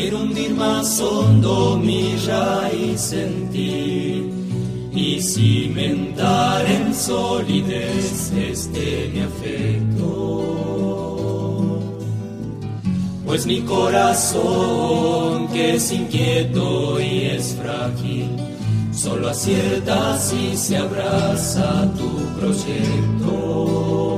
Quiero hundir más hondo mi raíz en ti y cimentar en solidez este mi afecto. Pues mi corazón, que es inquieto y es frágil, solo acierta si se abraza tu proyecto.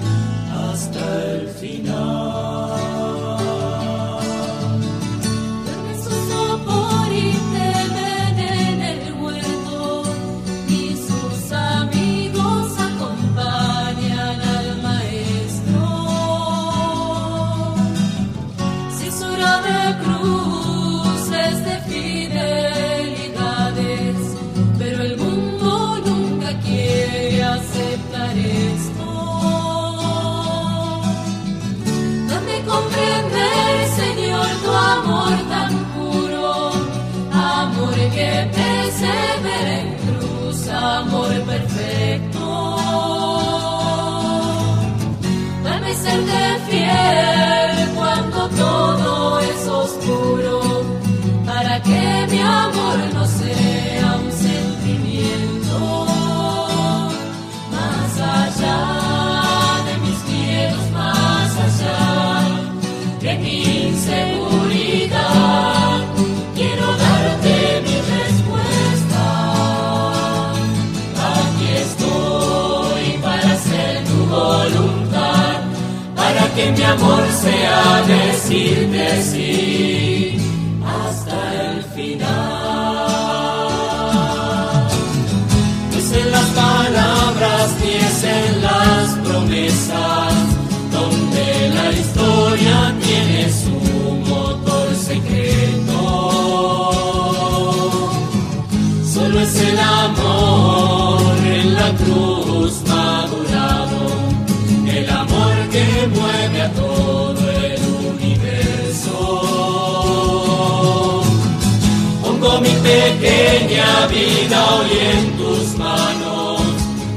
mi amor sea decirte sí hasta el final. Es en las palabras ni es en las promesas donde la historia tiene su motor secreto. Solo es el amor en la cruz mi pequeña vida hoy en tus manos,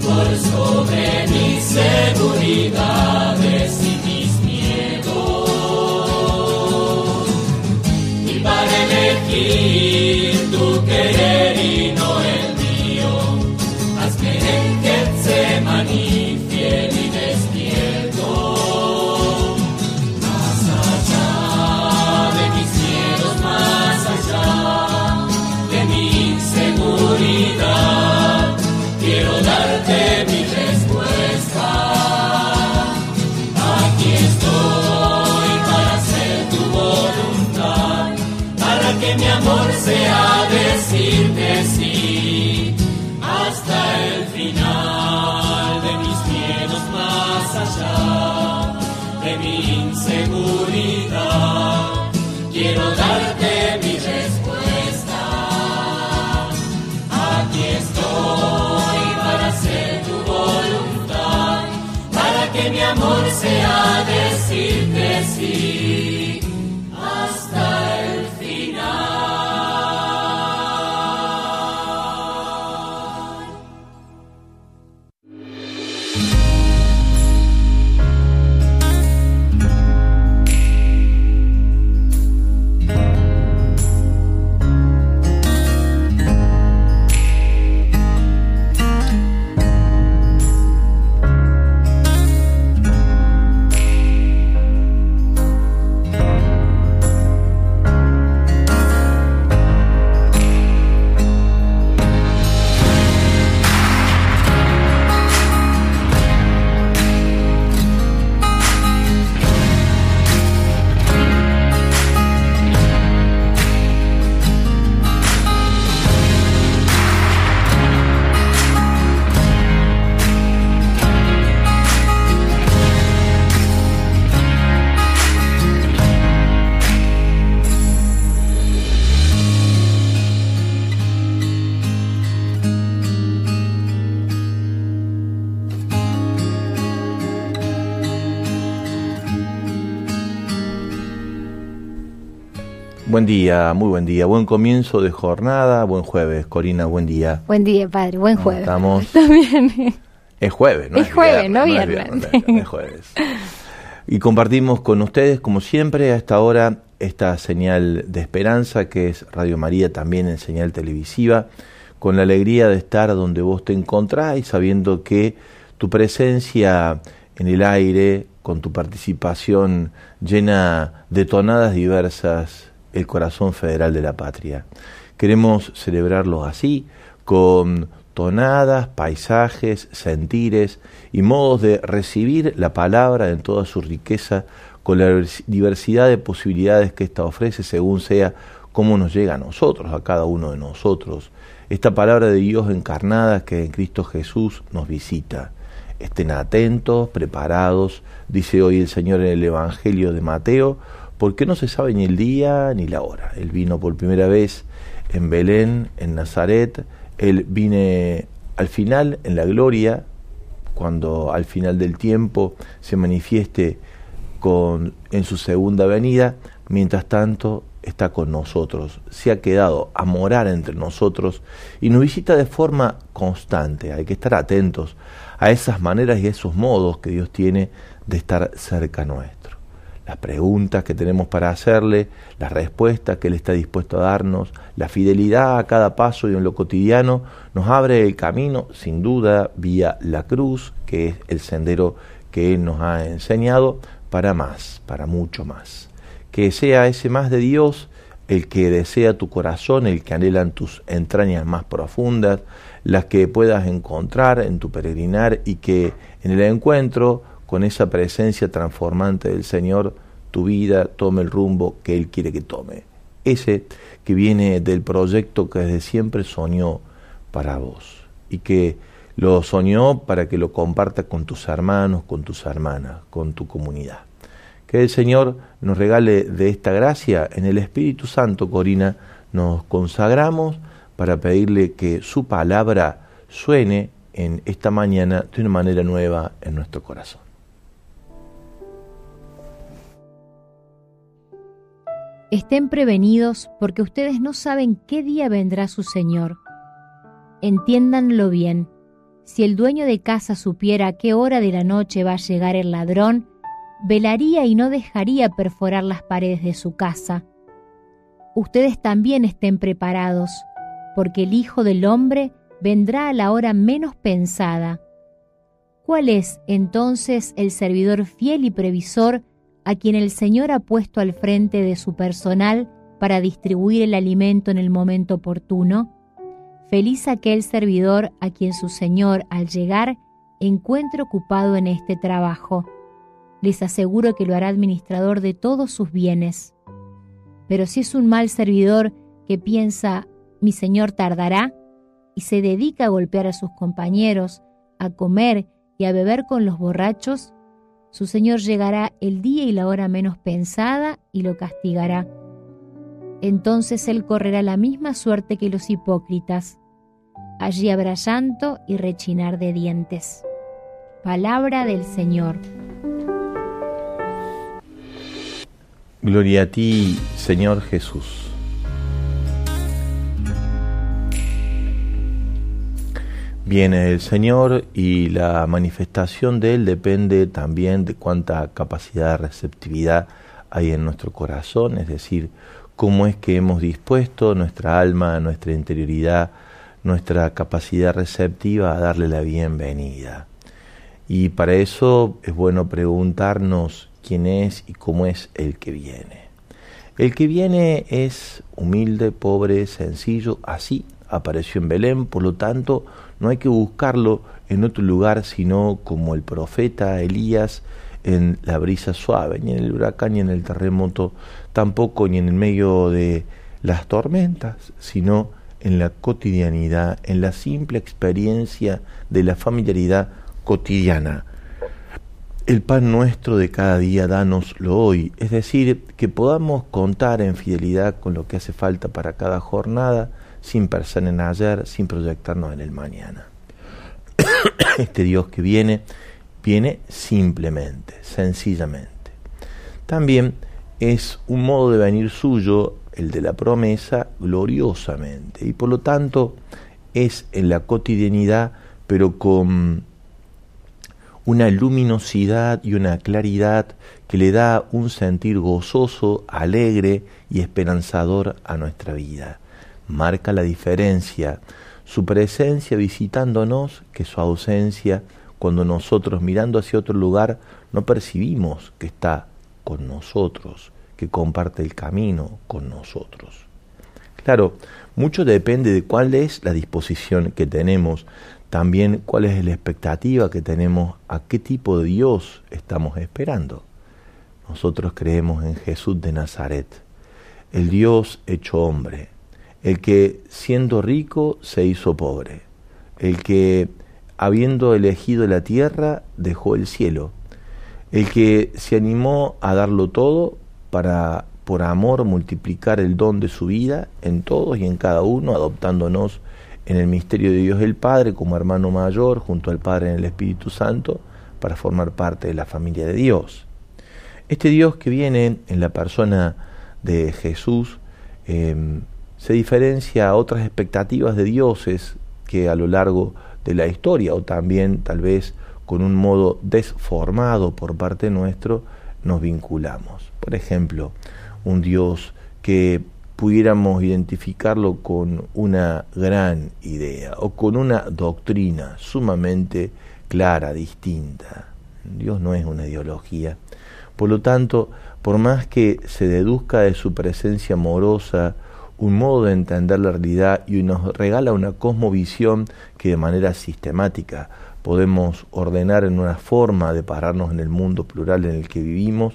por sobre mis seguridades y mis miedos. Y para elegir tu querer sea decirte sí Buen día, muy buen día. Buen comienzo de jornada, buen jueves. Corina, buen día. Buen día, padre. Buen jueves. Estamos. También. Es jueves, ¿no? Es jueves, no es viernes. es jueves. Y compartimos con ustedes, como siempre, a esta hora, esta señal de esperanza que es Radio María, también en señal televisiva, con la alegría de estar donde vos te encontrás y sabiendo que tu presencia en el aire, con tu participación llena de tonadas diversas el corazón federal de la patria. Queremos celebrarlo así, con tonadas, paisajes, sentires y modos de recibir la palabra en toda su riqueza, con la diversidad de posibilidades que ésta ofrece según sea cómo nos llega a nosotros, a cada uno de nosotros. Esta palabra de Dios encarnada que en Cristo Jesús nos visita. Estén atentos, preparados, dice hoy el Señor en el Evangelio de Mateo, porque no se sabe ni el día ni la hora. Él vino por primera vez en Belén, en Nazaret, él vine al final, en la gloria, cuando al final del tiempo se manifieste en su segunda venida, mientras tanto está con nosotros, se ha quedado a morar entre nosotros y nos visita de forma constante. Hay que estar atentos a esas maneras y esos modos que Dios tiene de estar cerca nuestro las preguntas que tenemos para hacerle, las respuestas que Él está dispuesto a darnos, la fidelidad a cada paso y en lo cotidiano, nos abre el camino, sin duda, vía la cruz, que es el sendero que Él nos ha enseñado, para más, para mucho más. Que sea ese más de Dios el que desea tu corazón, el que anhelan tus entrañas más profundas, las que puedas encontrar en tu peregrinar y que en el encuentro con esa presencia transformante del Señor, tu vida tome el rumbo que Él quiere que tome. Ese que viene del proyecto que desde siempre soñó para vos y que lo soñó para que lo comparta con tus hermanos, con tus hermanas, con tu comunidad. Que el Señor nos regale de esta gracia en el Espíritu Santo, Corina, nos consagramos para pedirle que su palabra suene en esta mañana de una manera nueva en nuestro corazón. Estén prevenidos porque ustedes no saben qué día vendrá su Señor. Entiéndanlo bien. Si el dueño de casa supiera a qué hora de la noche va a llegar el ladrón, velaría y no dejaría perforar las paredes de su casa. Ustedes también estén preparados, porque el Hijo del Hombre vendrá a la hora menos pensada. ¿Cuál es entonces el servidor fiel y previsor a quien el Señor ha puesto al frente de su personal para distribuir el alimento en el momento oportuno? Feliz aquel servidor a quien su Señor, al llegar, encuentre ocupado en este trabajo. Les aseguro que lo hará administrador de todos sus bienes. Pero si es un mal servidor que piensa, mi Señor tardará, y se dedica a golpear a sus compañeros, a comer y a beber con los borrachos, su Señor llegará el día y la hora menos pensada y lo castigará. Entonces Él correrá la misma suerte que los hipócritas. Allí habrá llanto y rechinar de dientes. Palabra del Señor. Gloria a ti, Señor Jesús. Viene el Señor y la manifestación de Él depende también de cuánta capacidad de receptividad hay en nuestro corazón, es decir, cómo es que hemos dispuesto nuestra alma, nuestra interioridad, nuestra capacidad receptiva a darle la bienvenida. Y para eso es bueno preguntarnos quién es y cómo es el que viene. El que viene es humilde, pobre, sencillo, así apareció en Belén, por lo tanto no hay que buscarlo en otro lugar sino como el profeta Elías en la brisa suave, ni en el huracán, ni en el terremoto, tampoco ni en el medio de las tormentas, sino en la cotidianidad, en la simple experiencia de la familiaridad cotidiana. El pan nuestro de cada día, danoslo hoy, es decir, que podamos contar en fidelidad con lo que hace falta para cada jornada, sin pensar en ayer, sin proyectarnos en el mañana. este Dios que viene, viene simplemente, sencillamente. También es un modo de venir suyo el de la promesa, gloriosamente. Y por lo tanto es en la cotidianidad, pero con una luminosidad y una claridad que le da un sentir gozoso, alegre y esperanzador a nuestra vida. Marca la diferencia su presencia visitándonos que su ausencia cuando nosotros mirando hacia otro lugar no percibimos que está con nosotros, que comparte el camino con nosotros. Claro, mucho depende de cuál es la disposición que tenemos, también cuál es la expectativa que tenemos, a qué tipo de Dios estamos esperando. Nosotros creemos en Jesús de Nazaret, el Dios hecho hombre, el que siendo rico se hizo pobre, el que habiendo elegido la tierra dejó el cielo, el que se animó a darlo todo para por amor multiplicar el don de su vida en todos y en cada uno, adoptándonos en el misterio de Dios el Padre como hermano mayor junto al Padre en el Espíritu Santo para formar parte de la familia de Dios. Este Dios que viene en la persona de Jesús em, se diferencia a otras expectativas de dioses que a lo largo de la historia o también tal vez con un modo desformado por parte nuestro nos vinculamos. Por ejemplo, un dios que pudiéramos identificarlo con una gran idea o con una doctrina sumamente clara, distinta. Dios no es una ideología. Por lo tanto, por más que se deduzca de su presencia amorosa un modo de entender la realidad y nos regala una cosmovisión que de manera sistemática podemos ordenar en una forma de pararnos en el mundo plural en el que vivimos,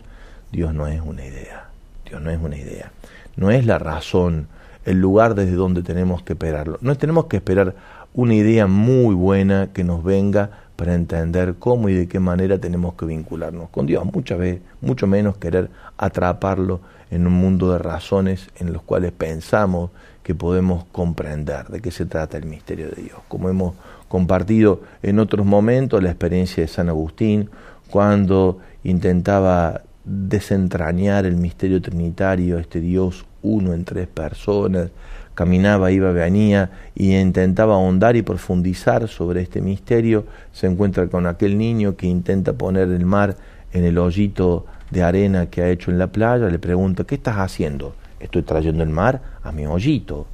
Dios no es una idea. Dios no es una idea. No es la razón, el lugar desde donde tenemos que esperarlo. No tenemos que esperar una idea muy buena que nos venga para entender cómo y de qué manera tenemos que vincularnos con Dios. Muchas veces, mucho menos querer atraparlo en un mundo de razones en los cuales pensamos que podemos comprender de qué se trata el misterio de Dios. Como hemos compartido en otros momentos la experiencia de San Agustín, cuando intentaba desentrañar el misterio trinitario, este Dios uno en tres personas, caminaba, iba, venía y intentaba ahondar y profundizar sobre este misterio, se encuentra con aquel niño que intenta poner el mar en el hoyito de arena que ha hecho en la playa, le pregunta, ¿qué estás haciendo? Estoy trayendo el mar a mi hoyito.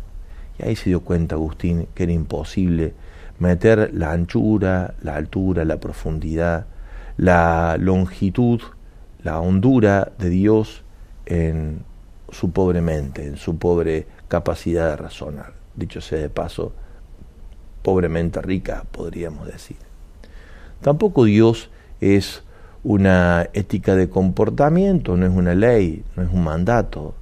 Y ahí se dio cuenta Agustín que era imposible meter la anchura, la altura, la profundidad, la longitud, la hondura de Dios en su pobre mente, en su pobre capacidad de razonar. Dicho sea de paso, pobremente rica, podríamos decir. Tampoco Dios es una ética de comportamiento, no es una ley, no es un mandato.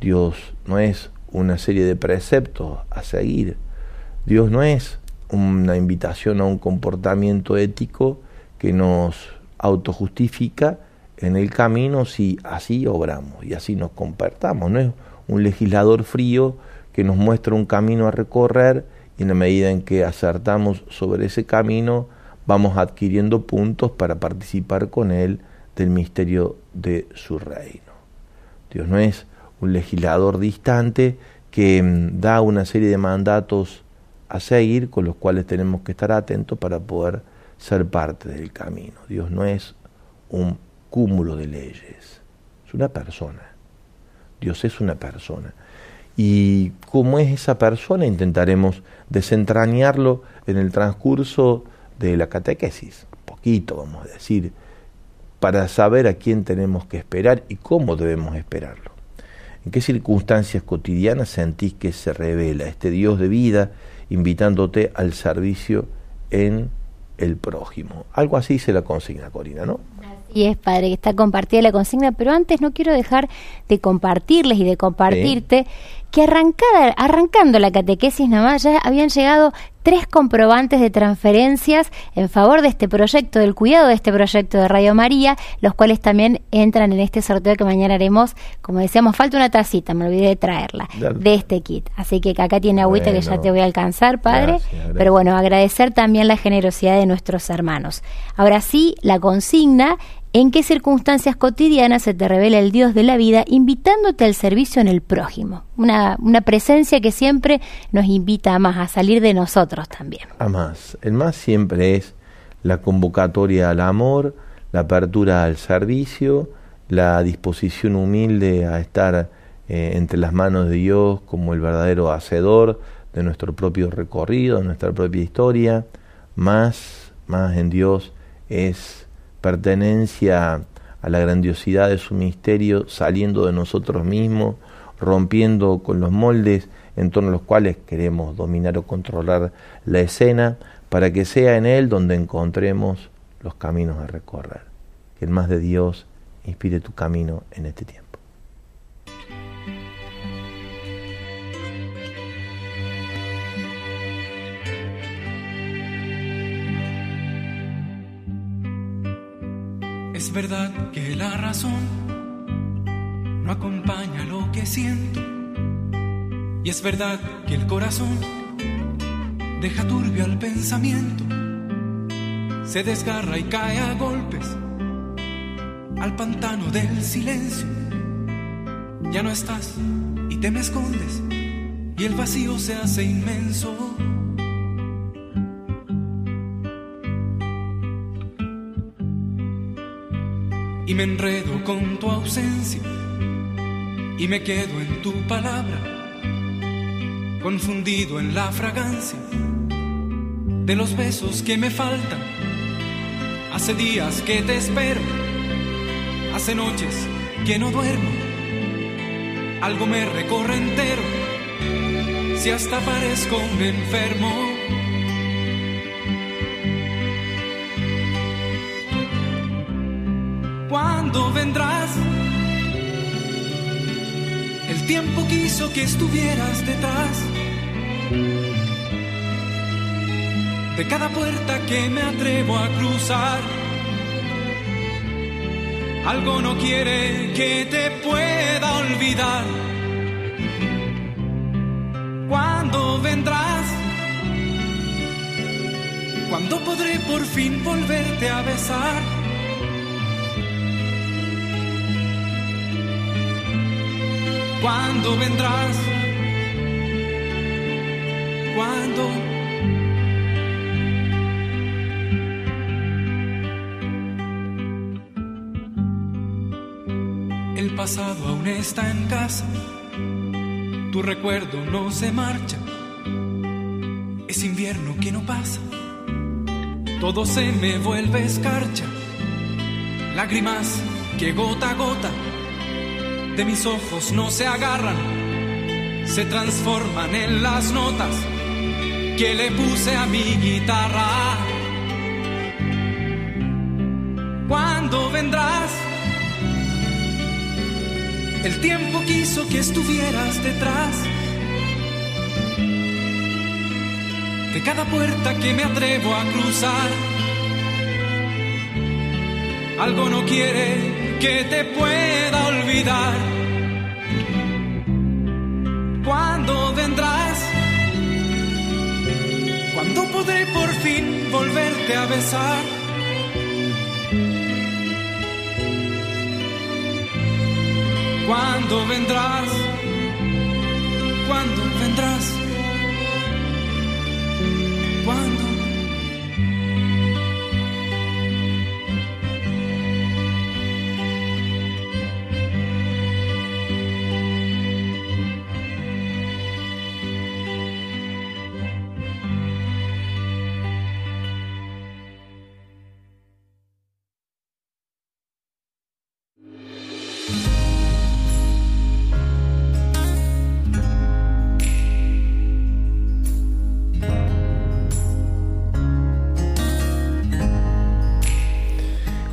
Dios no es una serie de preceptos a seguir. Dios no es una invitación a un comportamiento ético que nos autojustifica en el camino si así obramos y así nos comportamos. No es un legislador frío que nos muestra un camino a recorrer y en la medida en que acertamos sobre ese camino, vamos adquiriendo puntos para participar con Él del misterio de su reino. Dios no es un legislador distante que mm, da una serie de mandatos a seguir con los cuales tenemos que estar atentos para poder ser parte del camino. Dios no es un cúmulo de leyes, es una persona. Dios es una persona. Y como es esa persona, intentaremos desentrañarlo en el transcurso de la catequesis, poquito vamos a decir, para saber a quién tenemos que esperar y cómo debemos esperarlo. ¿En qué circunstancias cotidianas sentís que se revela este Dios de vida invitándote al servicio en el prójimo? Algo así se la consigna, Corina, ¿no? Y es padre que está compartida la consigna, pero antes no quiero dejar de compartirles y de compartirte que arrancada, arrancando la catequesis nada más ya habían llegado tres comprobantes de transferencias en favor de este proyecto, del cuidado de este proyecto de Radio María, los cuales también entran en este sorteo que mañana haremos. Como decíamos, falta una tacita, me olvidé de traerla, de este kit. Así que acá tiene agüita que ya te voy a alcanzar, padre. Pero bueno, agradecer también la generosidad de nuestros hermanos. Ahora sí, la consigna en qué circunstancias cotidianas se te revela el Dios de la vida, invitándote al servicio en el prójimo. Una, una presencia que siempre nos invita a más, a salir de nosotros también. A más. El más siempre es la convocatoria al amor, la apertura al servicio, la disposición humilde a estar eh, entre las manos de Dios como el verdadero hacedor de nuestro propio recorrido, de nuestra propia historia. Más, más en Dios es pertenencia a la grandiosidad de su misterio, saliendo de nosotros mismos, rompiendo con los moldes en torno a los cuales queremos dominar o controlar la escena, para que sea en Él donde encontremos los caminos a recorrer. Que el más de Dios inspire tu camino en este tiempo. Es verdad que la razón no acompaña lo que siento. Y es verdad que el corazón deja turbio al pensamiento. Se desgarra y cae a golpes al pantano del silencio. Ya no estás y te me escondes y el vacío se hace inmenso. Y me enredo con tu ausencia y me quedo en tu palabra, confundido en la fragancia de los besos que me faltan. Hace días que te espero, hace noches que no duermo, algo me recorre entero, si hasta parezco un enfermo. ¿Cuándo vendrás? El tiempo quiso que estuvieras detrás de cada puerta que me atrevo a cruzar. Algo no quiere que te pueda olvidar. ¿Cuándo vendrás? ¿Cuándo podré por fin volverte a besar? ¿Cuándo vendrás? ¿Cuándo? El pasado aún está en casa, tu recuerdo no se marcha, es invierno que no pasa, todo se me vuelve escarcha, lágrimas que gota a gota mis ojos no se agarran, se transforman en las notas que le puse a mi guitarra. ¿Cuándo vendrás? El tiempo quiso que estuvieras detrás de cada puerta que me atrevo a cruzar. Algo no quiere que te pueda olvidar. ¿Cuándo vendrás? ¿Cuándo podré por fin volverte a besar? ¿Cuándo vendrás? ¿Cuándo vendrás?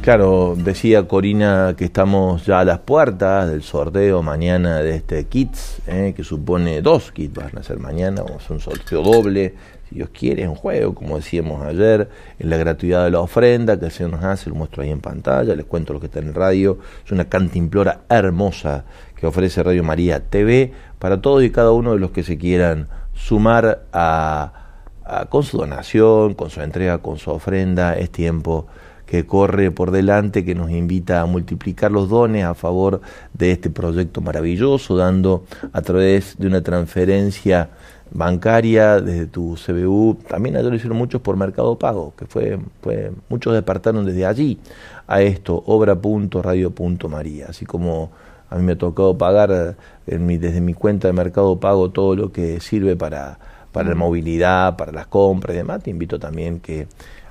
Claro, decía Corina que estamos ya a las puertas del sorteo mañana de este kits, eh, que supone dos kits, van a ser mañana, vamos a hacer un sorteo doble, si Dios quiere, un juego, como decíamos ayer, en la gratuidad de la ofrenda que se nos hace, lo muestro ahí en pantalla, les cuento lo que está en radio, es una cantimplora hermosa que ofrece Radio María TV para todos y cada uno de los que se quieran sumar a, con su donación, con su entrega, con su ofrenda, es tiempo que corre por delante, que nos invita a multiplicar los dones a favor de este proyecto maravilloso, dando a través de una transferencia bancaria desde tu CBU, también ayer lo hicieron muchos por Mercado Pago, que fue, fue muchos despertaron desde allí a esto, obra.radio.maría, así como a mí me ha tocado pagar en mi, desde mi cuenta de Mercado Pago todo lo que sirve para, para la movilidad, para las compras y demás, te invito también que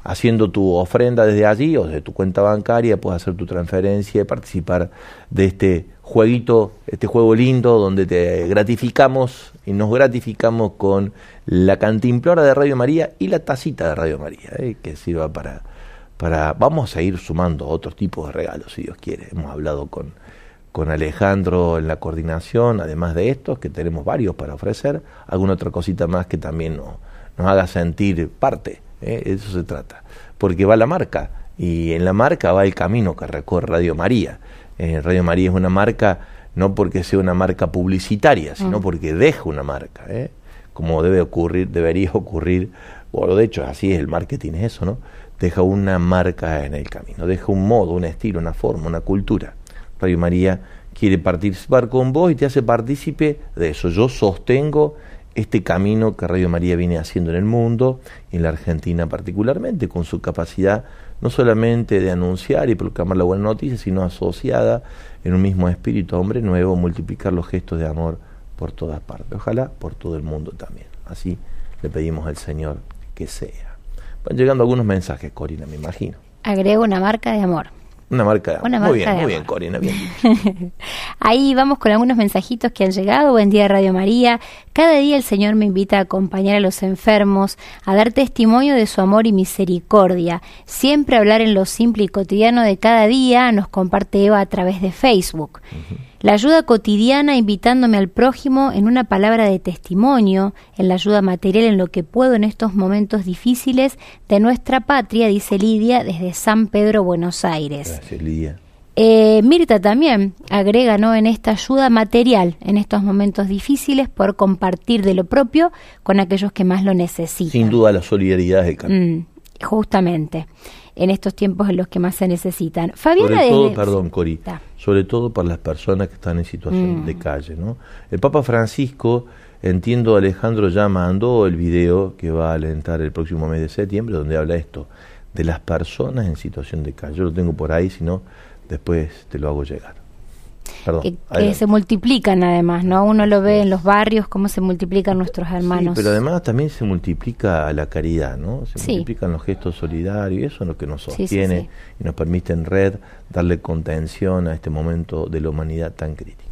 haciendo tu ofrenda desde allí o desde tu cuenta bancaria puedas hacer tu transferencia y participar de este jueguito, este juego lindo donde te gratificamos y nos gratificamos con la cantimplora de Radio María y la tacita de Radio María, eh, que sirva para, para... Vamos a ir sumando otros tipos de regalos, si Dios quiere. Hemos hablado con, con Alejandro en la coordinación, además de estos, que tenemos varios para ofrecer, alguna otra cosita más que también nos haga sentir parte ¿eh? eso se trata. Porque va la marca, y en la marca va el camino que recorre Radio María. Eh, Radio María es una marca no porque sea una marca publicitaria, sino mm. porque deja una marca, ¿eh? como debe ocurrir, debería ocurrir, o de hecho así es el marketing, es eso, ¿no? Deja una marca en el camino, deja un modo, un estilo, una forma, una cultura. Radio María quiere participar con vos y te hace partícipe de eso. Yo sostengo este camino que Radio María viene haciendo en el mundo, en la Argentina particularmente, con su capacidad no solamente de anunciar y proclamar la buena noticia, sino asociada en un mismo espíritu, hombre nuevo, multiplicar los gestos de amor por todas partes, ojalá por todo el mundo también. Así le pedimos al Señor que sea. Van llegando algunos mensajes, Corina, me imagino. Agrego una marca de amor. Una marca. muy bien, muy bien, Corina, bien. Ahí vamos con algunos mensajitos que han llegado. Buen día, Radio María. Cada día el Señor me invita a acompañar a los enfermos, a dar testimonio de su amor y misericordia. Siempre hablar en lo simple y cotidiano de cada día nos comparte Eva a través de Facebook. La ayuda cotidiana invitándome al prójimo en una palabra de testimonio, en la ayuda material en lo que puedo en estos momentos difíciles de nuestra patria, dice Lidia desde San Pedro, Buenos Aires. Gracias, Lidia. Eh, Mirta también agrega ¿no? en esta ayuda material en estos momentos difíciles por compartir de lo propio con aquellos que más lo necesitan. Sin duda la solidaridad es el mm, justamente en estos tiempos en los que más se necesitan. Fabiana sobre todo, perdón, Cori, sobre todo para las personas que están en situación de mm. calle, ¿no? El Papa Francisco, entiendo, Alejandro ya mandó el video que va a alentar el próximo mes de septiembre, donde habla esto de las personas en situación de calle. Yo lo tengo por ahí, si no, después te lo hago llegar que, se multiplican además, ¿no? Uno lo ve en los barrios, cómo se multiplican nuestros hermanos. pero además también se multiplica la caridad, ¿no? Se multiplican los gestos solidarios y eso es lo que nos sostiene y nos permite en red darle contención a este momento de la humanidad tan crítico.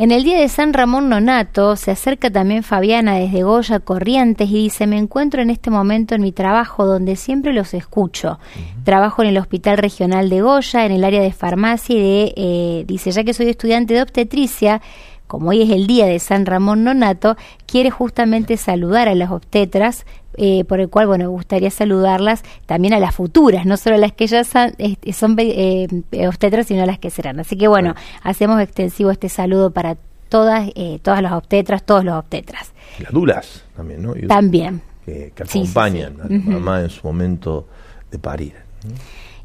En el día de San Ramón Nonato se acerca también Fabiana desde Goya Corrientes y dice, me encuentro en este momento en mi trabajo donde siempre los escucho. Trabajo en el Hospital Regional de Goya, en el área de farmacia y de, eh, dice, ya que soy estudiante de obstetricia, como hoy es el día de San Ramón Nonato, quiere justamente saludar a las obstetras, eh, por el cual, bueno, me gustaría saludarlas también a las futuras, no solo a las que ya son, son eh, obstetras, sino a las que serán. Así que, bueno, hacemos extensivo este saludo para todas, eh, todas las obstetras, todos los obstetras. Las dulas también, ¿no? también. Que, acompañan a la mamá en su momento de parir.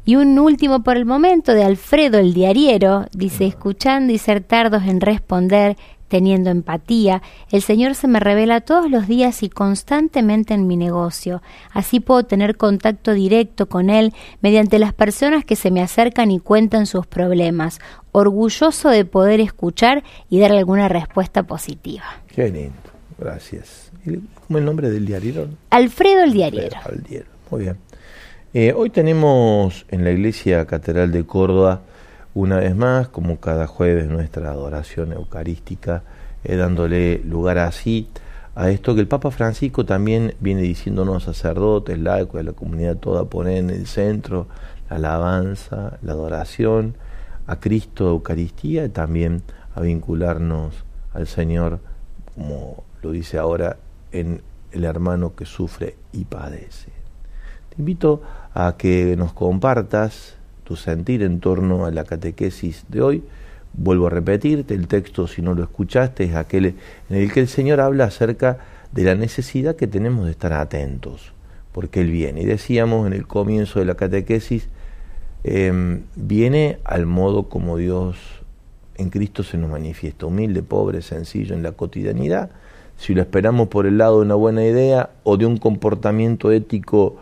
Y un último por el momento de Alfredo el Diariero, dice, escuchando y ser tardos en responder, teniendo empatía, el Señor se me revela todos los días y constantemente en mi negocio. Así puedo tener contacto directo con Él mediante las personas que se me acercan y cuentan sus problemas, orgulloso de poder escuchar y dar alguna respuesta positiva. Qué lindo, gracias. ¿Cómo es el nombre del diario? Alfredo el Diariero. Muy bien. Eh, hoy tenemos en la Iglesia Catedral de Córdoba, una vez más, como cada jueves, nuestra adoración eucarística, dándole lugar así a esto que el Papa Francisco también viene diciéndonos sacerdotes, laicos, la comunidad toda, poner en el centro la alabanza, la adoración a Cristo, Eucaristía, y también a vincularnos al Señor, como lo dice ahora, en el hermano que sufre y padece. Te invito a que nos compartas tu sentir en torno a la catequesis de hoy. Vuelvo a repetirte, el texto, si no lo escuchaste, es aquel en el que el Señor habla acerca de la necesidad que tenemos de estar atentos, porque Él viene. Y decíamos en el comienzo de la catequesis em, viene al modo como Dios en Cristo se nos manifiesta, humilde, pobre, sencillo en la cotidianidad. Si lo esperamos por el lado de una buena idea o de un comportamiento ético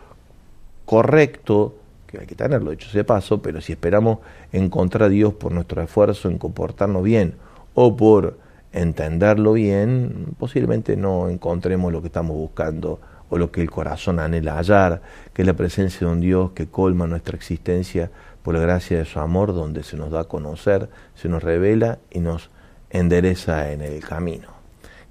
correcto, que hay que tenerlo, hecho ese paso, pero si esperamos encontrar a Dios por nuestro esfuerzo en comportarnos bien o por entenderlo bien, posiblemente no encontremos lo que estamos buscando o lo que el corazón anhela hallar, que es la presencia de un Dios que colma nuestra existencia por la gracia de su amor, donde se nos da a conocer, se nos revela y nos endereza en el camino.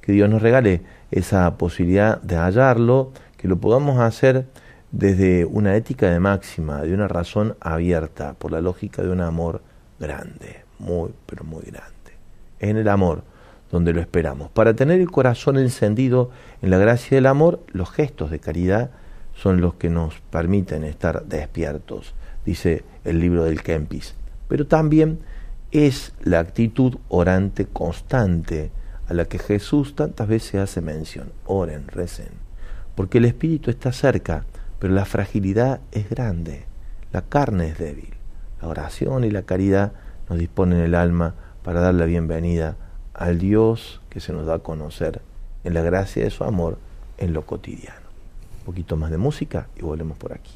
Que Dios nos regale esa posibilidad de hallarlo, que lo podamos hacer desde una ética de máxima, de una razón abierta, por la lógica de un amor grande, muy, pero muy grande. en el amor donde lo esperamos. Para tener el corazón encendido en la gracia del amor, los gestos de caridad son los que nos permiten estar despiertos, dice el libro del Kempis. Pero también es la actitud orante constante a la que Jesús tantas veces hace mención. Oren, recen. Porque el espíritu está cerca, pero la fragilidad es grande, la carne es débil. La oración y la caridad nos disponen el alma para dar la bienvenida al Dios que se nos da a conocer en la gracia de su amor en lo cotidiano. Un poquito más de música y volvemos por aquí.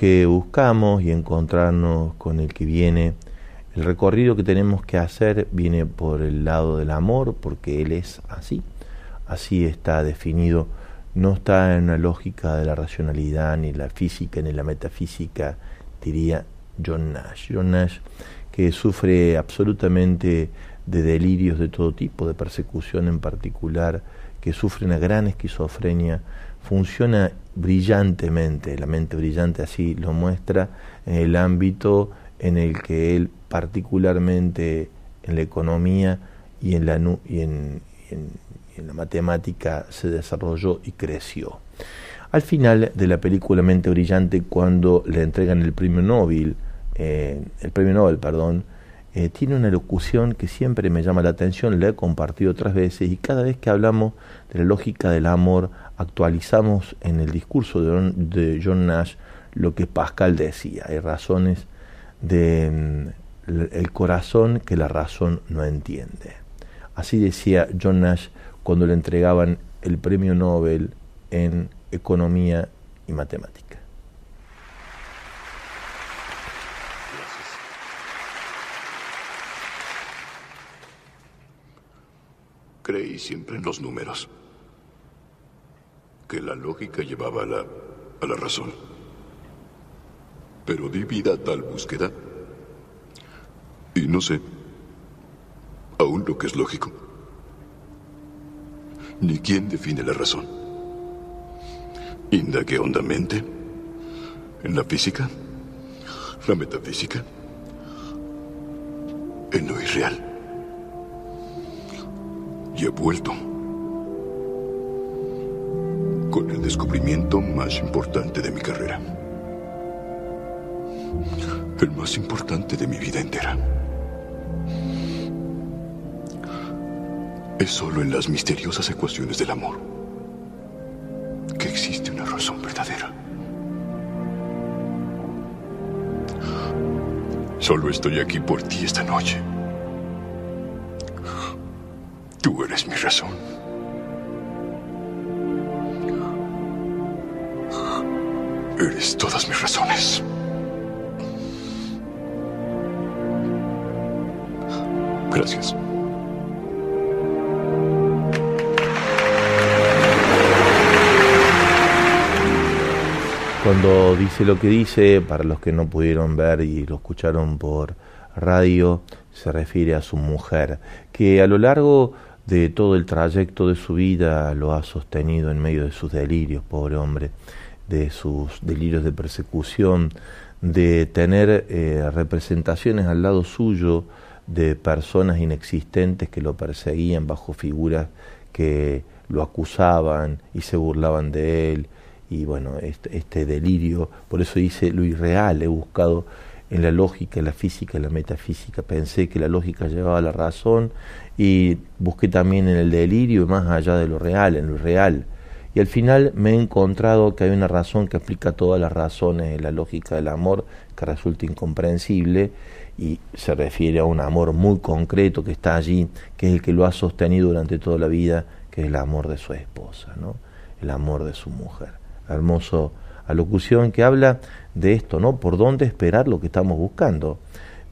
Que buscamos y encontrarnos con el que viene, el recorrido que tenemos que hacer viene por el lado del amor, porque Él es así, así está definido, no está en una lógica de la racionalidad, ni la física, ni la metafísica, diría John Nash. John Nash que sufre absolutamente de delirios de todo tipo, de persecución en particular, que sufre una gran esquizofrenia, funciona brillantemente, la mente brillante así lo muestra, en el ámbito en el que él particularmente en la economía y en la, y en, la matemática se desarrolló y creció. Al final de la película Mente Brillante, cuando le entregan el premio Nobel, eh, el premio Nobel, perdón, eh, tiene una locución que siempre me llama la atención, la he compartido otras veces y cada vez que hablamos de la lógica del amor, actualizamos en el discurso de, John Nash lo que Pascal decía, hay razones del mm, corazón que la razón no entiende. Así decía John Nash cuando le entregaban el premio Nobel en economía y matemáticas. Siempre en los números. Que la lógica llevaba a la, a la razón. Pero di vida a tal búsqueda. Y no sé aún lo que es lógico. Ni quién define la razón. Indagué hondamente en la física, la metafísica, en lo irreal y he vuelto con el descubrimiento más importante de mi carrera. El más importante de mi vida entera. Es solo en las misteriosas ecuaciones del amor que existe una razón verdadera. Solo estoy aquí por ti esta noche. Tú eres mi razón. Eres todas mis razones. Gracias. Cuando dice lo que dice, para los que no pudieron ver y lo escucharon por radio, se refiere a su mujer, que a lo largo de todo el trayecto de su vida lo ha sostenido en medio de sus delirios, pobre hombre, de sus delirios de persecución, de tener eh, representaciones al lado suyo de personas inexistentes que lo perseguían bajo figuras que lo acusaban y se burlaban de él. Y bueno, este, este delirio, por eso dice lo irreal, he buscado en la lógica, en la física, en la metafísica. Pensé que la lógica llevaba a la razón y busqué también en el delirio y más allá de lo real, en lo real. Y al final me he encontrado que hay una razón que explica todas las razones de la lógica del amor que resulta incomprensible y se refiere a un amor muy concreto que está allí, que es el que lo ha sostenido durante toda la vida, que es el amor de su esposa, ¿no? el amor de su mujer. Hermoso alocución que habla de esto, ¿no? Por dónde esperar lo que estamos buscando,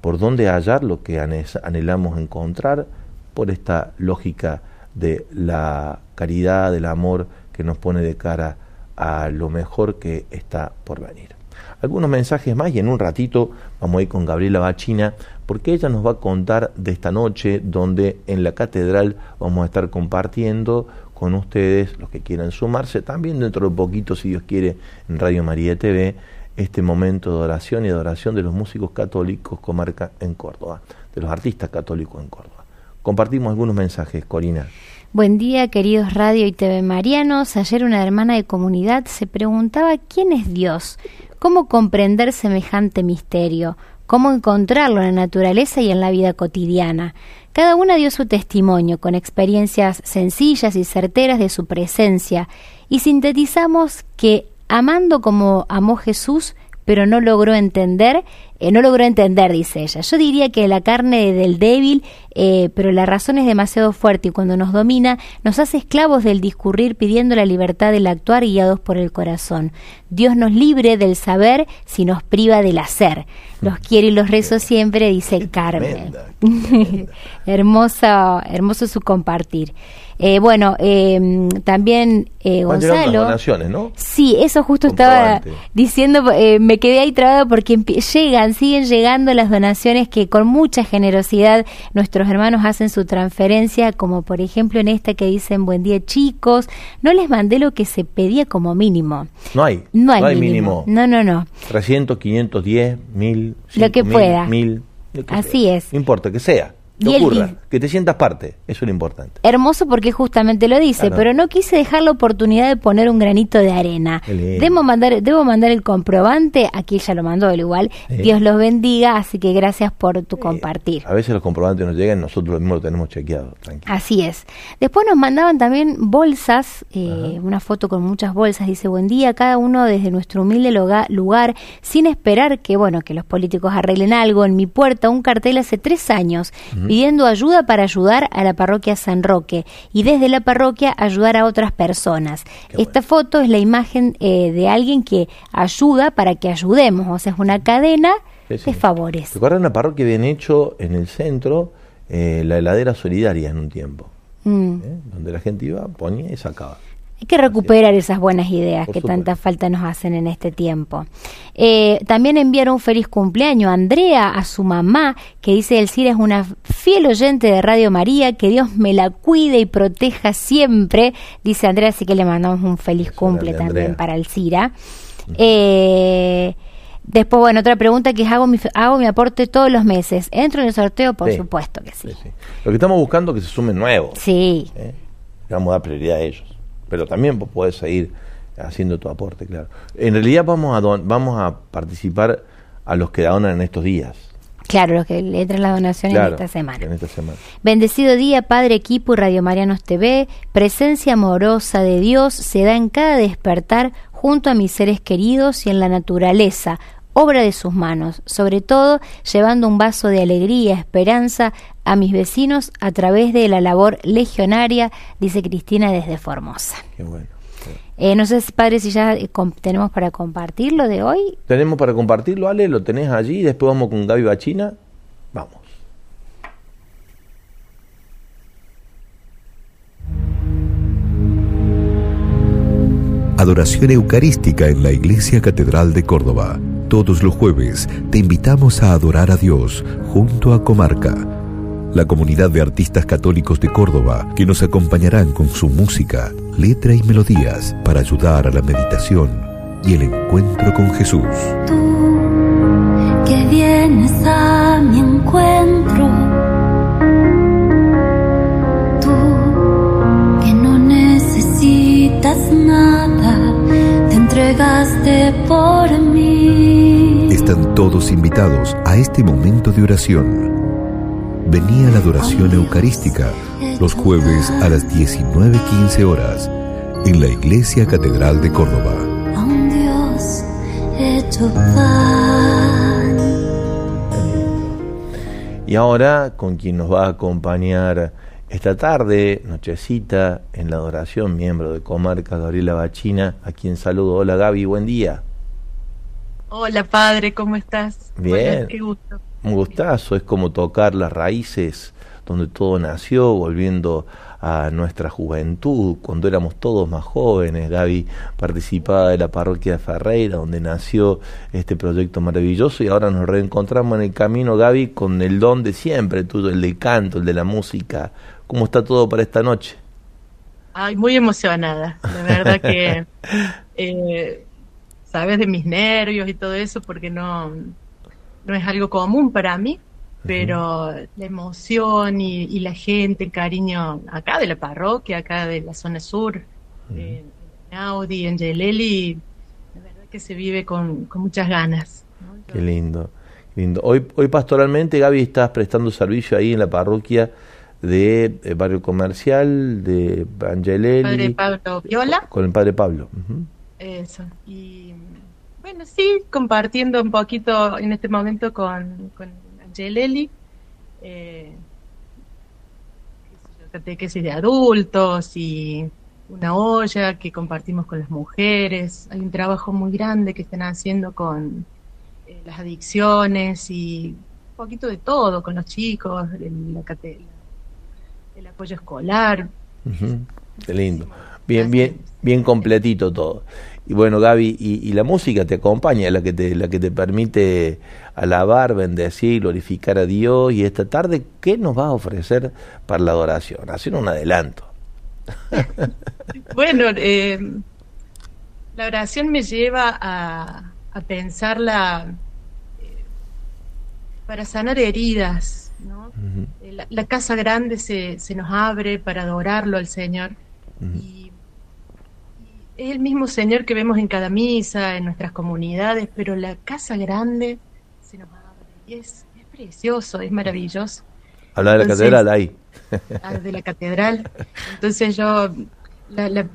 por dónde hallar lo que anhelamos encontrar, por esta lógica de la caridad, del amor que nos pone de cara a lo mejor que está por venir. Algunos mensajes más y en un ratito vamos a ir con Gabriela Bachina porque ella nos va a contar de esta noche donde en la catedral vamos a estar compartiendo con ustedes, los que quieran sumarse, también dentro de poquito, si Dios quiere, en Radio María TV, este momento de oración y adoración de los músicos católicos comarca en Córdoba, de los artistas católicos en Córdoba. Compartimos algunos mensajes, Corina. Buen día, queridos Radio y TV Marianos. Ayer una hermana de comunidad se preguntaba quién es Dios, cómo comprender semejante misterio, cómo encontrarlo en la naturaleza y en la vida cotidiana. Cada una dio su testimonio con experiencias sencillas y certeras de su presencia y sintetizamos que, amando como amó Jesús, pero no logró entender, eh, no logró entender, dice ella. Yo diría que la carne del débil, eh, pero la razón es demasiado fuerte y cuando nos domina nos hace esclavos del discurrir pidiendo la libertad del actuar guiados por el corazón. Dios nos libre del saber si nos priva del hacer. Los quiero y los rezo siempre, dice Carmen. hermoso, hermoso su compartir. Eh, bueno, eh, también eh, Gonzalo. donaciones, ¿no? Sí, eso justo estaba diciendo, eh, me quedé ahí trabado porque llegan, siguen llegando las donaciones que con mucha generosidad nuestros hermanos hacen su transferencia, como por ejemplo en esta que dicen buen día chicos, no les mandé lo que se pedía como mínimo. No hay. No hay, mínimo. No, no, no. 300, 510, 1000, lo que pueda. 1000. Así es. No importa, que sea que ocurra, que te sientas parte, eso es lo importante. Hermoso porque justamente lo dice, pero no quise dejar la oportunidad de poner un granito de arena. Debo mandar, debo mandar el comprobante, aquí ya lo mandó el igual, Dios los bendiga, así que gracias por tu compartir. A veces los comprobantes nos llegan, nosotros mismos lo tenemos chequeado. Así es. Después nos mandaban también bolsas, eh, una foto con muchas bolsas, dice, buen día, cada uno desde nuestro humilde lugar, sin esperar que, bueno, que los políticos arreglen algo, en mi puerta un cartel hace tres años pidiendo ayuda para ayudar a la parroquia San Roque y desde la parroquia ayudar a otras personas. Esta foto es la imagen eh, de alguien que ayuda para que ayudemos, o sea, es una cadena de favores. Recuerda una parroquia bien hecho en el centro, eh, la heladera solidaria en un tiempo, mm. ¿eh? donde la gente iba, ponía y sacaba. Hay que recuperar esas buenas ideas que tanta falta nos hacen en este tiempo. Eh, también enviaron un feliz cumpleaños a Andrea, a su mamá, que dice el CIR es una fiel oyente de Radio María, que Dios me la cuide y proteja siempre, dice Andrea, así que le mandamos un feliz cumple también para el CIRA. Eh, después, bueno, otra pregunta que es, ¿hago mi, hago mi aporte todos los meses? ¿Entro en el sorteo? Por supuesto que sí. Lo que estamos buscando es que se sumen nuevos. Sí. ¿eh? vamos a dar prioridad a ellos pero también podés seguir haciendo tu aporte, claro. En realidad vamos a, vamos a participar a los que donan en estos días. Claro, los que le entran la donación en esta semana. En esta semana. Bendecido día, Padre Equipo y Radio Marianos TV. Presencia amorosa de Dios se da en cada despertar junto a mis seres queridos y en la naturaleza, obra de sus manos, sobre todo llevando un vaso de alegría, esperanza a mis vecinos a través de la labor legionaria, dice Cristina desde Formosa. Qué bueno. Eh, no sé, padre, si ya eh, tenemos para compartirlo de hoy. Tenemos para compartirlo, Ale, lo tenés allí, después vamos con Gaby Bachina. Vamos. Adoración Eucarística en la Iglesia Catedral de Córdoba. Todos los jueves te invitamos a adorar a Dios junto a Comarca la comunidad de artistas católicos de Córdoba, que nos acompañarán con su música, letra y melodías para ayudar a la meditación y el encuentro con Jesús. Tú que vienes a entregaste por mí. Están todos invitados a este momento de oración venía la adoración eucarística los jueves a las 19.15 horas en la Iglesia Catedral de Córdoba. Y ahora con quien nos va a acompañar esta tarde, nochecita, en la adoración, miembro de Comarca, Gabriela Bachina, a quien saludo. Hola Gaby, buen día. Hola padre, ¿cómo estás? Bien. qué gusto un gustazo, es como tocar las raíces donde todo nació, volviendo a nuestra juventud, cuando éramos todos más jóvenes. Gaby participaba de la parroquia de Ferreira, donde nació este proyecto maravilloso, y ahora nos reencontramos en el camino, Gaby, con el don de siempre, tuyo, el del canto, el de la música. ¿Cómo está todo para esta noche? Ay, muy emocionada, de verdad que eh, sabes de mis nervios y todo eso, porque no no es algo común para mí, pero la emoción y, la gente, el cariño acá de la parroquia, acá de la zona sur, en Audi, en Yeleli, la verdad que se vive con, muchas ganas. Qué lindo, lindo. Hoy, hoy pastoralmente, Gaby, estás prestando servicio ahí en la parroquia de eh, Barrio Comercial, de Angelelli. Padre Pablo Viola. Con, el Padre Pablo. Eso. Y bueno, sí, compartiendo un poquito en este momento con, con Angeleli, eh, catequesis de adultos y una olla que compartimos con las mujeres. Hay un trabajo muy grande que están haciendo con eh, las adicciones y un poquito de todo con los chicos, el, la, el apoyo escolar. Qué lindo. Bien, bien, bien completito todo. Y bueno, Gaby, y, la música te acompaña, la que te, la que te permite alabar, bendecir, glorificar a Dios. Y esta tarde, ¿qué nos va a ofrecer para la adoración? Hacer un adelanto. bueno, eh, la oración me lleva a, a pensarla eh, para sanar heridas. ¿No? Eh, la, casa grande se, se, nos abre para adorarlo al Señor. y es el mismo Señor que vemos en cada misa, en nuestras comunidades, pero la casa grande se nos abre y es, precioso, es maravilloso. Habla de la catedral ahí. Ah, de la catedral. Entonces yo la, la,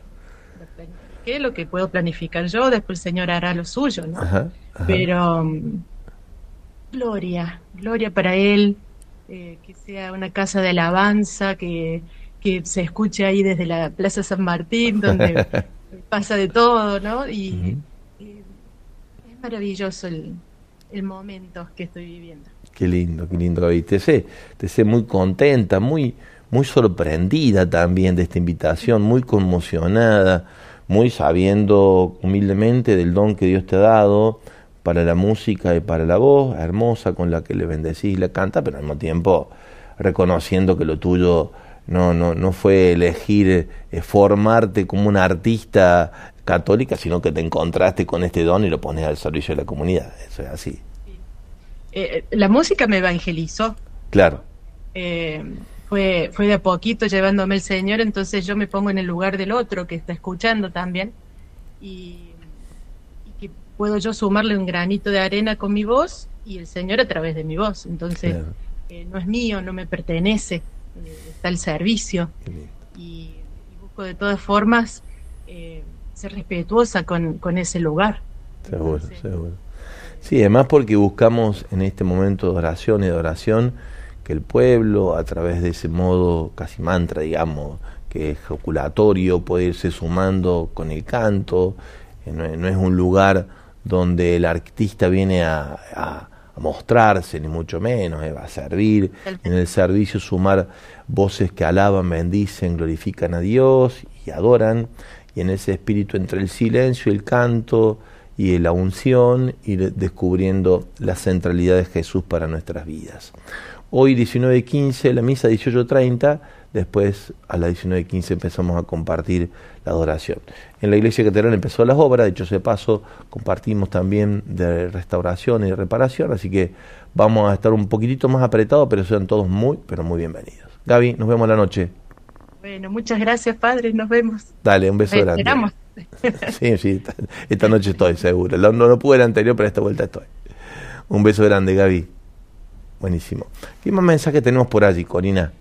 planifiqué lo que puedo planificar yo, después el Señor hará lo suyo, ¿no? Pero mm, gloria, gloria para Él, eh, que sea una casa de alabanza, que, que se escuche ahí desde la Plaza San Martín, donde pasa de todo, ¿no? Y, es maravilloso el, el, momento que estoy viviendo. Qué lindo, qué lindo, Gaby. Te sé, te sé muy contenta, muy, muy sorprendida también de esta invitación, muy conmocionada, muy sabiendo humildemente del don que Dios te ha dado para la música y para la voz hermosa con la que le bendecís y la canta, pero al mismo tiempo reconociendo que lo tuyo no, no, no fue elegir eh, formarte como una artista católica, sino que te encontraste con este don y lo pones al servicio de la comunidad. Eso es así. Eh, la música me evangelizó. Claro. Eh, fue, fue de a poquito llevándome el Señor, entonces yo me pongo en el lugar del otro que está escuchando también y, puedo yo sumarle un granito de arena con mi voz y el Señor a través de mi voz. Entonces, no es mío, no me pertenece está el servicio. Y, busco de todas formas eh, ser respetuosa con, con ese lugar. Seguro, seguro. Sí, además porque buscamos en este momento de oración y de oración que el pueblo, a través de ese modo casi mantra, digamos, que es joculatorio, puede irse sumando con el canto, eh, no, es un lugar donde el artista viene a a mostrarse, ni mucho menos, eh, va a servir, en el servicio sumar voces que alaban, bendicen, glorifican a Dios y adoran, y en ese espíritu entre el silencio, el canto y la unción, ir descubriendo la centralidad de Jesús para nuestras vidas. Hoy 19.15, la misa 18.30, después a las 19.15 empezamos a compartir la adoración. En la iglesia catedral empezó las obras, de hecho ese paso compartimos también de restauración y reparación, así que vamos a estar un poquitito más apretados, pero sean todos muy, pero muy bienvenidos. Gaby, nos vemos la noche. Bueno, muchas gracias, padre, nos vemos. Dale, un beso grande. Esperamos. sí, sí, esta, noche estoy seguro. No, no, no pude la anterior, pero esta vuelta estoy. Un beso grande, Gaby. Buenísimo. ¿Qué más mensaje tenemos por allí, Corina?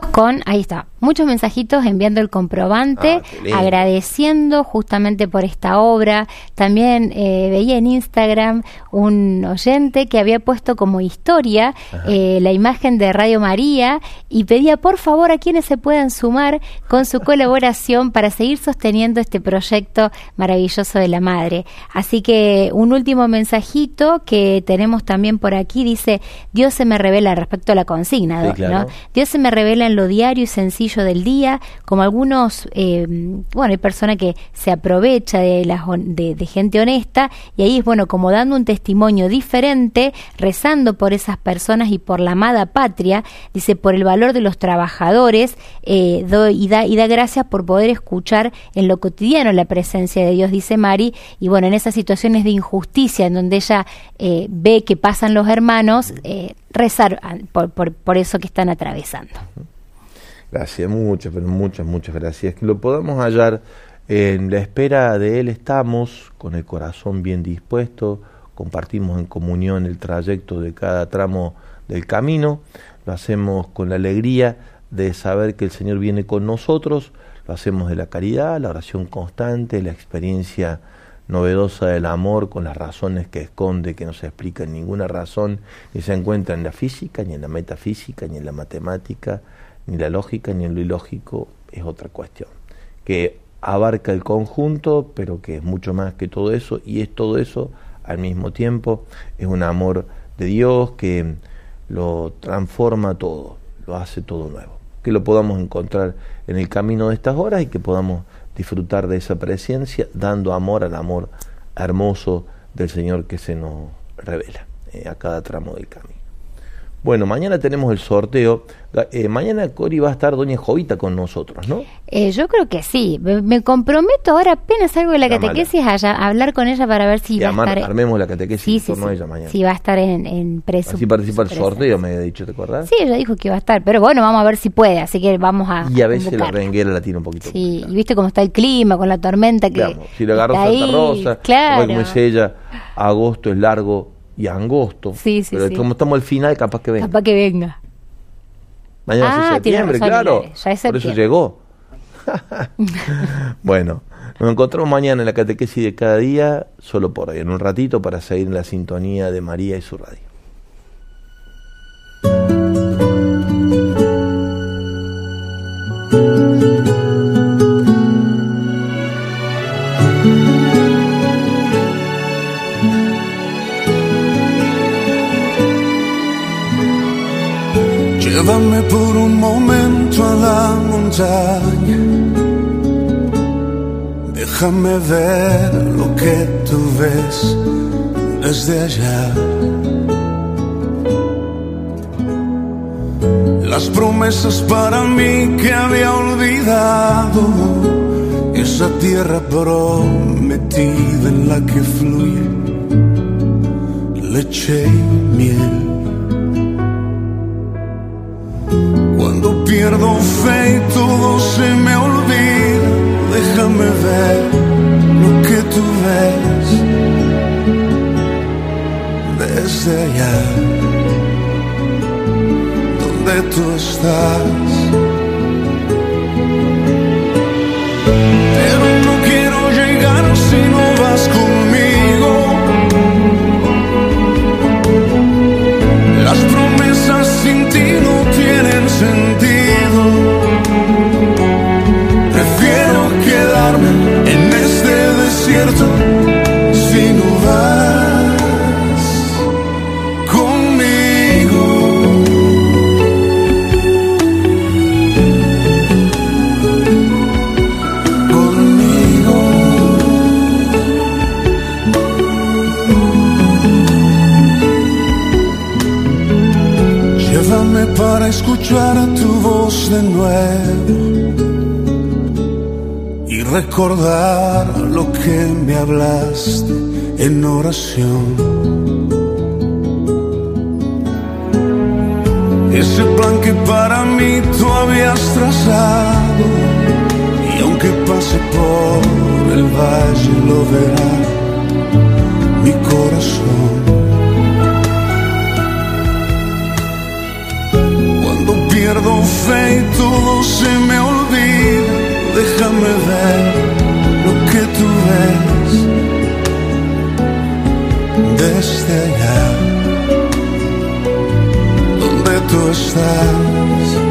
Con, ahí está, muchos mensajitos enviando el comprobante, ah, agradeciendo justamente por esta obra. También eh, veía en Instagram un oyente que había puesto como historia eh, la imagen de Radio María y pedía por favor a quienes se puedan sumar con su colaboración para seguir sosteniendo este proyecto maravilloso de la Madre. Así que un último mensajito que tenemos también por aquí dice, Dios se me revela respecto a la consigna, ¿no? Dios se me revela lo diario y sencillo del día, como algunos, eh, bueno, hay personas que se aprovecha de, de, gente honesta y ahí es, bueno, como dando un testimonio diferente, rezando por esas personas y por la amada patria, dice, por el valor de los trabajadores eh, y, da, y da gracias por poder escuchar en lo cotidiano la presencia de Dios, dice Mari, y bueno, en esas situaciones de injusticia en donde ella eh, ve que pasan los hermanos, rezar por, por eso que están atravesando. Gracias, muchas, pero muchas, muchas gracias. Que lo podamos hallar en la espera de Él. Estamos, con el corazón bien dispuesto, compartimos en comunión el trayecto de cada tramo del camino, lo hacemos con la alegría de saber que el Señor viene con nosotros, lo hacemos de la caridad, la oración constante, la experiencia novedosa del amor con las razones que esconde, que no se explica en ninguna razón, ni se encuentra en la física, ni en la metafísica, ni en la matemática, ni la lógica, ni lo ilógico, es otra cuestión. Que abarca el conjunto, pero que es mucho más que todo eso, y es todo eso al mismo tiempo, es un amor de Dios que lo transforma todo, lo hace todo nuevo. Que lo podamos encontrar en el camino de estas horas y que podamos disfrutar de esa presencia, dando amor al amor hermoso del Señor que se nos revela eh, a cada tramo del camino. Bueno, mañana tenemos el sorteo. Eh, mañana Cori va a estar Doña Jovita con nosotros, ¿no? Eh, yo creo que sí. Me, comprometo ahora apenas salgo de la catequesis a, hablar con ella para ver si va a estar... Armemos la catequesis sí, sí, ella mañana. Sí, va a estar en, en preso. Así participa el sorteo, me había dicho, ¿te acordás? Sí, ella dijo que iba a estar. Pero bueno, vamos a ver si puede, así que vamos a Y a veces la renguera la tiene un poquito. Sí, y viste cómo está el clima, con la tormenta que... si le agarró Santa Rosa, claro. como es ella, agosto es largo y. Sí, sí, pero como estamos al final, capaz que venga. Capaz que venga. Mañana es ah, septiembre, claro. Ya es Por eso llegó. bueno, nos encontramos mañana en la catequesis de cada día, solo por ahí, en un ratito, para seguir en la sintonía de María y su radio. Déjame ver lo que tú ves desde allá. Las promesas para mí que había olvidado. Esa tierra prometida en la que fluye leche y miel. Pierdo fe y todo se me olvida. Déjame ver lo que tú ves desde allá, donde tú estás. Pero no quiero llegar si no vas conmigo. Las promesas sin ti no tienen sentido. Si no vas conmigo. Conmigo. Llévame para escuchar tu voz de nuevo recordar lo que me hablaste en oración. Ese plan que para mí tú habías trazado y aunque pase por el valle lo verá mi corazón. Cuando pierdo fe y todo se me olvida déjame ver lo que tú ves desde allá, donde tú estás.